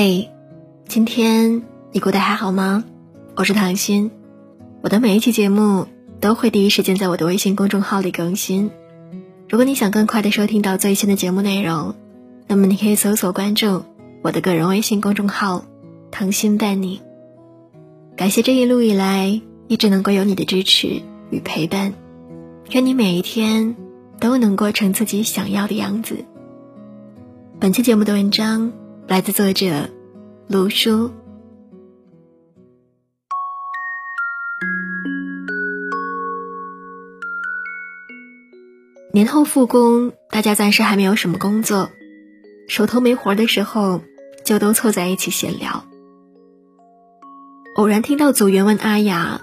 嘿，今天你过得还好吗？我是唐心，我的每一期节目都会第一时间在我的微信公众号里更新。如果你想更快的收听到最新的节目内容，那么你可以搜索关注我的个人微信公众号“唐心伴你”。感谢这一路以来一直能够有你的支持与陪伴，愿你每一天都能过成自己想要的样子。本期节目的文章来自作者卢叔。年后复工，大家暂时还没有什么工作，手头没活的时候，就都凑在一起闲聊。偶然听到组员问阿雅：“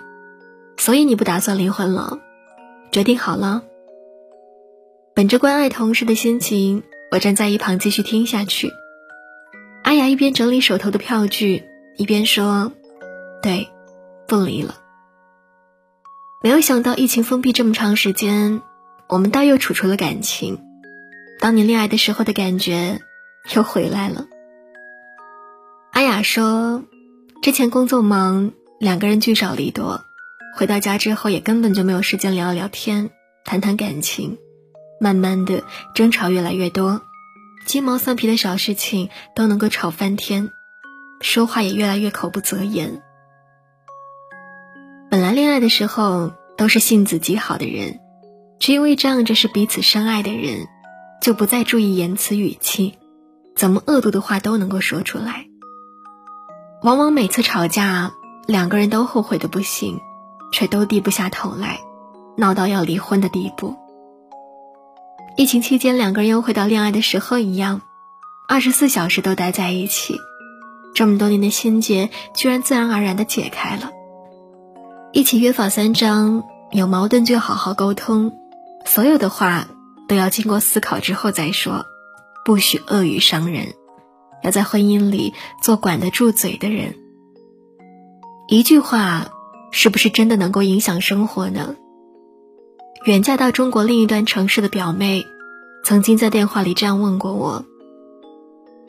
所以你不打算离婚了？决定好了？”本着关爱同事的心情。我站在一旁继续听下去。阿雅一边整理手头的票据，一边说：“对，不离了。”没有想到疫情封闭这么长时间，我们倒又处出了感情。当年恋爱的时候的感觉又回来了。阿雅说：“之前工作忙，两个人聚少离多，回到家之后也根本就没有时间聊聊天、谈谈感情。”慢慢的，争吵越来越多，鸡毛蒜皮的小事情都能够吵翻天，说话也越来越口不择言。本来恋爱的时候都是性子极好的人，只因为仗着是彼此深爱的人，就不再注意言辞语气，怎么恶毒的话都能够说出来。往往每次吵架，两个人都后悔的不行，却都低不下头来，闹到要离婚的地步。疫情期间，两个人又回到恋爱的时候一样，二十四小时都待在一起。这么多年的心结，居然自然而然的解开了。一起约法三章，有矛盾就好好沟通，所有的话都要经过思考之后再说，不许恶语伤人。要在婚姻里做管得住嘴的人。一句话，是不是真的能够影响生活呢？远嫁到中国另一端城市的表妹，曾经在电话里这样问过我。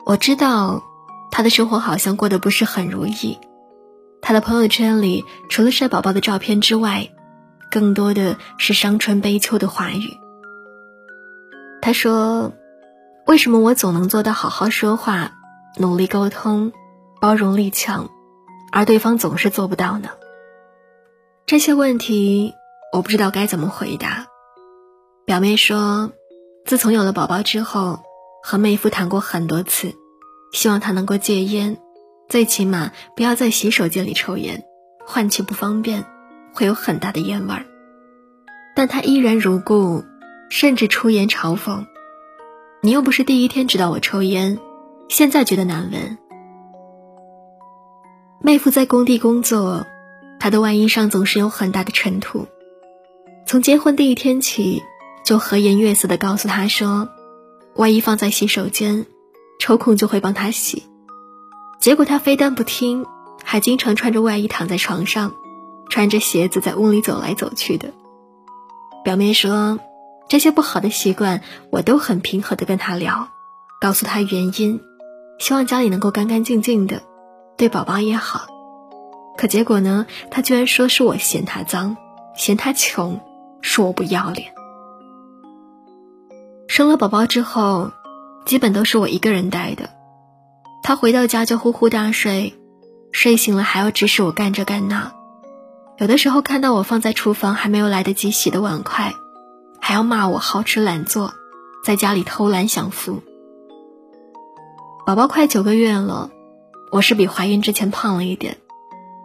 我知道，他的生活好像过得不是很如意。他的朋友圈里，除了晒宝宝的照片之外，更多的是伤春悲秋的话语。他说：“为什么我总能做到好好说话、努力沟通、包容力强，而对方总是做不到呢？”这些问题。我不知道该怎么回答。表妹说，自从有了宝宝之后，和妹夫谈过很多次，希望他能够戒烟，最起码不要在洗手间里抽烟，换气不方便，会有很大的烟味儿。但他依然如故，甚至出言嘲讽：“你又不是第一天知道我抽烟，现在觉得难闻。”妹夫在工地工作，他的外衣上总是有很大的尘土。从结婚第一天起，就和颜悦色地告诉他说：“外衣放在洗手间，抽空就会帮他洗。”结果他非但不听，还经常穿着外衣躺在床上，穿着鞋子在屋里走来走去的。表妹说：“这些不好的习惯，我都很平和地跟他聊，告诉他原因，希望家里能够干干净净的，对宝宝也好。可结果呢，他居然说是我嫌他脏，嫌他穷。”说我不要脸。生了宝宝之后，基本都是我一个人带的。他回到家就呼呼大睡，睡醒了还要指使我干这干那。有的时候看到我放在厨房还没有来得及洗的碗筷，还要骂我好吃懒做，在家里偷懒享福。宝宝快九个月了，我是比怀孕之前胖了一点，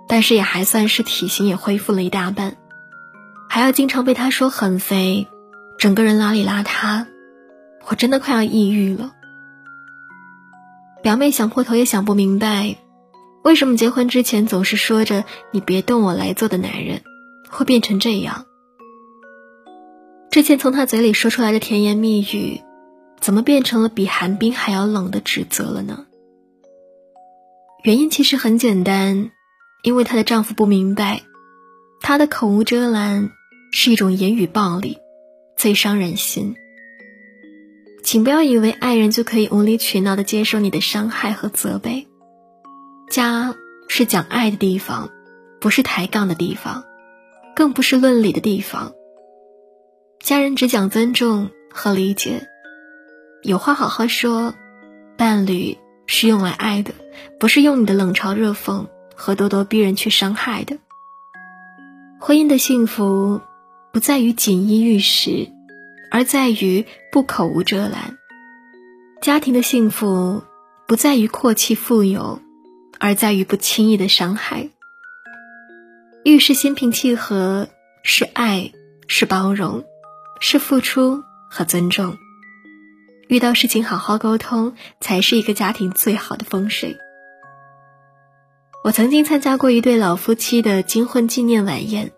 但是也还算是体型也恢复了一大半。还要经常被他说很肥，整个人邋里邋遢，我真的快要抑郁了。表妹想破头也想不明白，为什么结婚之前总是说着“你别动我来做”的男人，会变成这样。之前从他嘴里说出来的甜言蜜语，怎么变成了比寒冰还要冷的指责了呢？原因其实很简单，因为她的丈夫不明白，她的口无遮拦。是一种言语暴力，最伤人心。请不要以为爱人就可以无理取闹的接受你的伤害和责备，家是讲爱的地方，不是抬杠的地方，更不是论理的地方。家人只讲尊重和理解，有话好好说。伴侣是用来爱的，不是用你的冷嘲热讽和咄咄逼人去伤害的。婚姻的幸福，不在于锦衣玉食，而在于不口无遮拦；家庭的幸福，不在于阔气富有，而在于不轻易的伤害。遇事心平气和，是爱，是包容，是付出和尊重。遇到事情好好沟通，才是一个家庭最好的风水。我曾经参加过一对老夫妻的金婚纪念晚宴，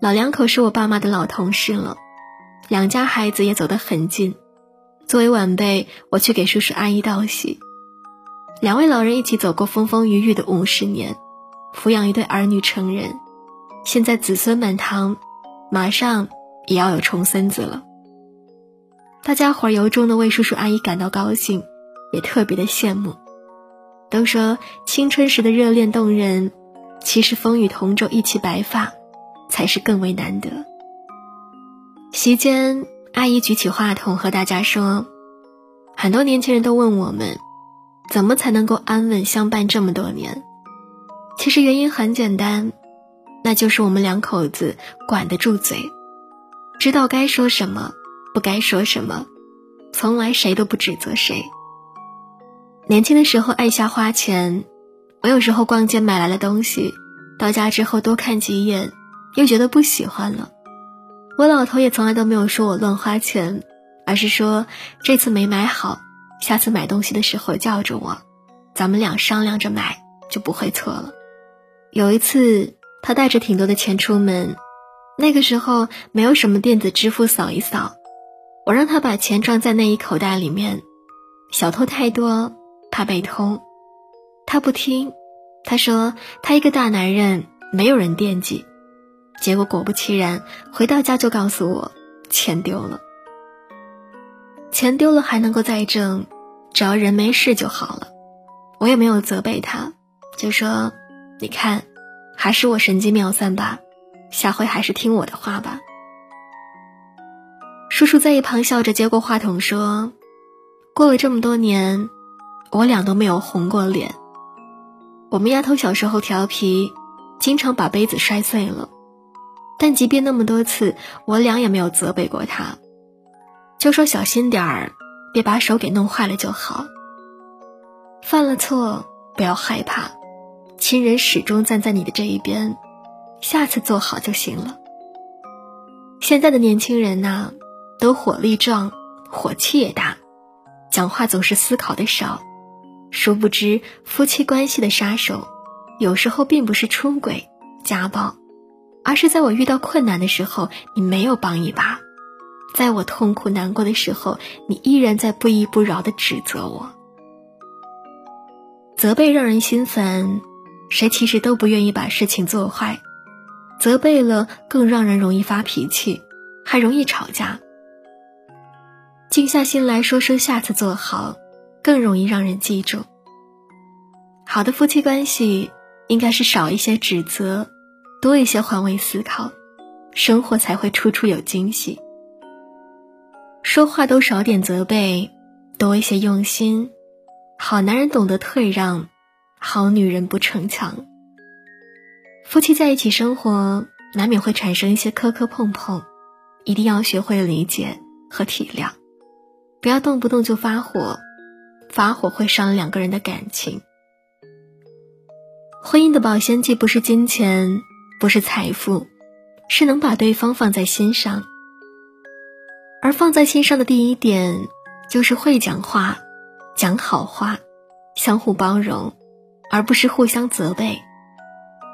老两口是我爸妈的老同事了，两家孩子也走得很近。作为晚辈，我去给叔叔阿姨道喜。两位老人一起走过风风雨雨的五十年，抚养一对儿女成人，现在子孙满堂，马上也要有重孙子了。大家伙儿由衷的为叔叔阿姨感到高兴，也特别的羡慕。都说青春时的热恋动人，其实风雨同舟一起白发，才是更为难得。席间，阿姨举起话筒和大家说：“很多年轻人都问我们，怎么才能够安稳相伴这么多年？其实原因很简单，那就是我们两口子管得住嘴，知道该说什么，不该说什么，从来谁都不指责谁。”年轻的时候爱瞎花钱，我有时候逛街买来了东西，到家之后多看几眼，又觉得不喜欢了。我老头也从来都没有说我乱花钱，而是说这次没买好，下次买东西的时候叫着我，咱们俩商量着买就不会错了。有一次他带着挺多的钱出门，那个时候没有什么电子支付扫一扫，我让他把钱装在内衣口袋里面，小偷太多。怕被偷，他不听。他说他一个大男人，没有人惦记。结果果不其然，回到家就告诉我钱丢了。钱丢了还能够再挣，只要人没事就好了。我也没有责备他，就说你看，还是我神机妙算吧，下回还是听我的话吧。叔叔在一旁笑着接过话筒说：“过了这么多年。”我俩都没有红过脸。我们丫头小时候调皮，经常把杯子摔碎了，但即便那么多次，我俩也没有责备过他，就说小心点儿，别把手给弄坏了就好。犯了错不要害怕，亲人始终站在你的这一边，下次做好就行了。现在的年轻人呐，都火力壮，火气也大，讲话总是思考的少。殊不知，夫妻关系的杀手，有时候并不是出轨、家暴，而是在我遇到困难的时候，你没有帮一把；在我痛苦难过的时候，你依然在不依不饶的指责我。责备让人心烦，谁其实都不愿意把事情做坏，责备了更让人容易发脾气，还容易吵架。静下心来说说下次做好。更容易让人记住。好的夫妻关系应该是少一些指责，多一些换位思考，生活才会处处有惊喜。说话都少点责备，多一些用心。好男人懂得退让，好女人不逞强。夫妻在一起生活，难免会产生一些磕磕碰碰，一定要学会理解和体谅，不要动不动就发火。发火会伤两个人的感情。婚姻的保鲜剂不是金钱，不是财富，是能把对方放在心上。而放在心上的第一点，就是会讲话，讲好话，相互包容，而不是互相责备。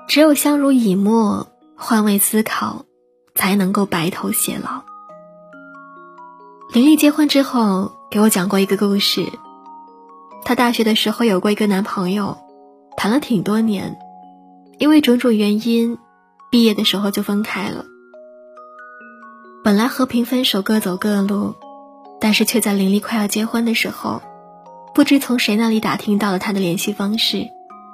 只有相濡以沫，换位思考，才能够白头偕老。林丽结婚之后，给我讲过一个故事。她大学的时候有过一个男朋友，谈了挺多年，因为种种原因，毕业的时候就分开了。本来和平分手，各走各路，但是却在林丽快要结婚的时候，不知从谁那里打听到了他的联系方式，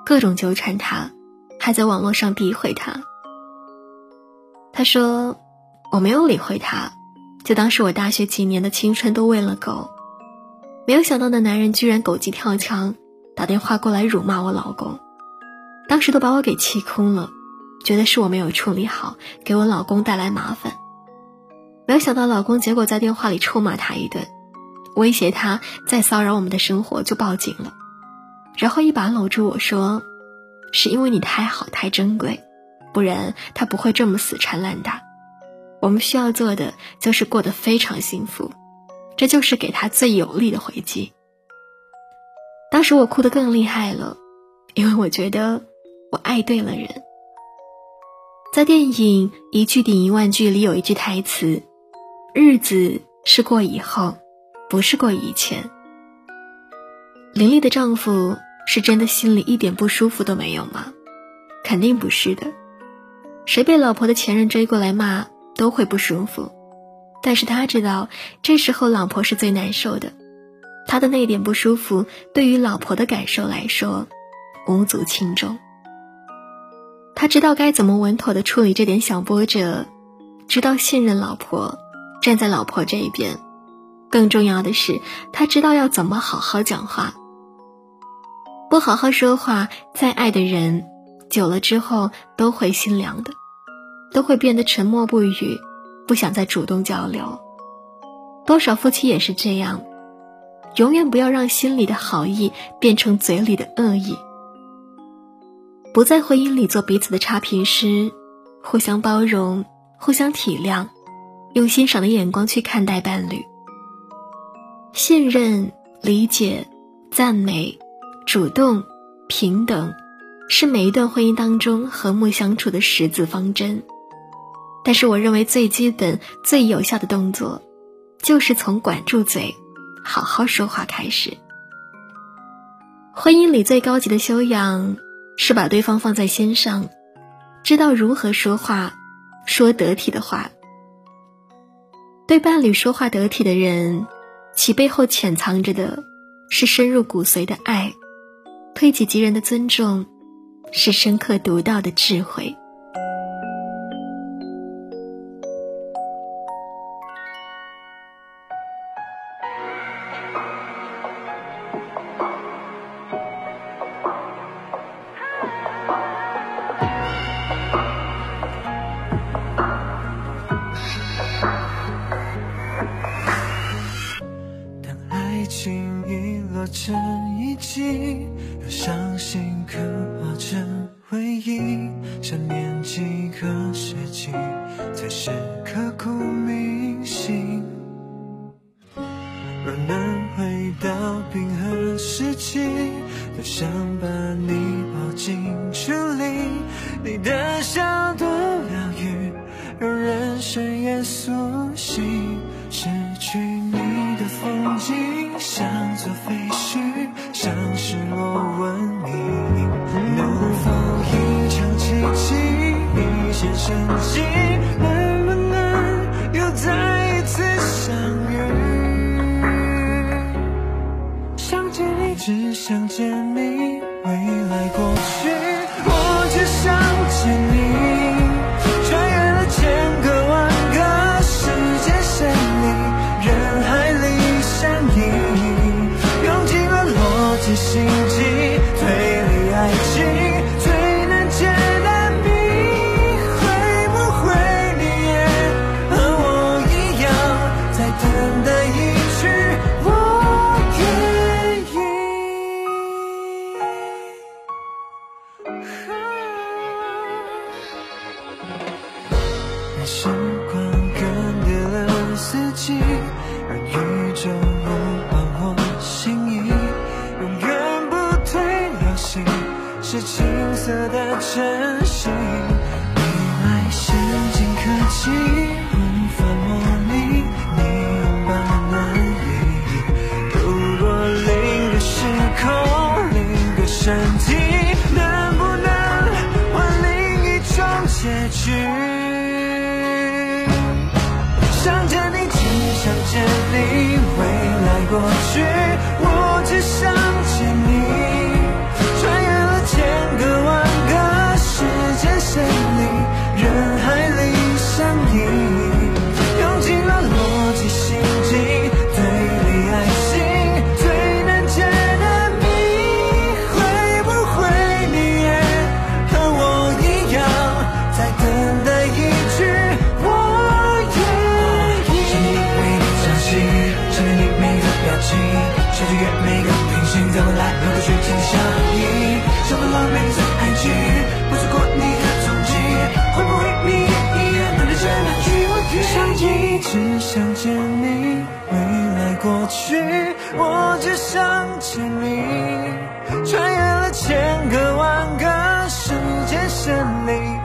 各种纠缠他，还在网络上诋毁他。他说：“我没有理会他，就当是我大学几年的青春都喂了狗。”没有想到那男人居然狗急跳墙，打电话过来辱骂我老公，当时都把我给气哭了，觉得是我没有处理好，给我老公带来麻烦。没有想到老公结果在电话里臭骂他一顿，威胁他再骚扰我们的生活就报警了，然后一把搂住我说：“是因为你太好太珍贵。”不然他不会这么死缠烂打。我们需要做的就是过得非常幸福，这就是给他最有力的回击。当时我哭得更厉害了，因为我觉得我爱对了人。在电影《一句顶一万句》里有一句台词：“日子是过以后，不是过以前。”林丽的丈夫是真的心里一点不舒服都没有吗？肯定不是的。谁被老婆的前任追过来骂都会不舒服，但是他知道这时候老婆是最难受的，他的那点不舒服对于老婆的感受来说无足轻重。他知道该怎么稳妥的处理这点小波折，知道信任老婆，站在老婆这一边，更重要的是他知道要怎么好好讲话。不好好说话，再爱的人。久了之后都会心凉的，都会变得沉默不语，不想再主动交流。多少夫妻也是这样，永远不要让心里的好意变成嘴里的恶意。不在婚姻里做彼此的差评师，互相包容，互相体谅，用欣赏的眼光去看待伴侣。信任、理解、赞美、主动、平等。是每一段婚姻当中和睦相处的十字方针，但是我认为最基本、最有效的动作，就是从管住嘴、好好说话开始。婚姻里最高级的修养，是把对方放在心上，知道如何说话，说得体的话。对伴侣说话得体的人，其背后潜藏着的是深入骨髓的爱，推己及人的尊重。是深刻独到的智慧。忆，想念前生机？能不能又再一次相遇？想见你，只想见只想见你，未来过去，我只想见你。穿越了千个万个时间线里。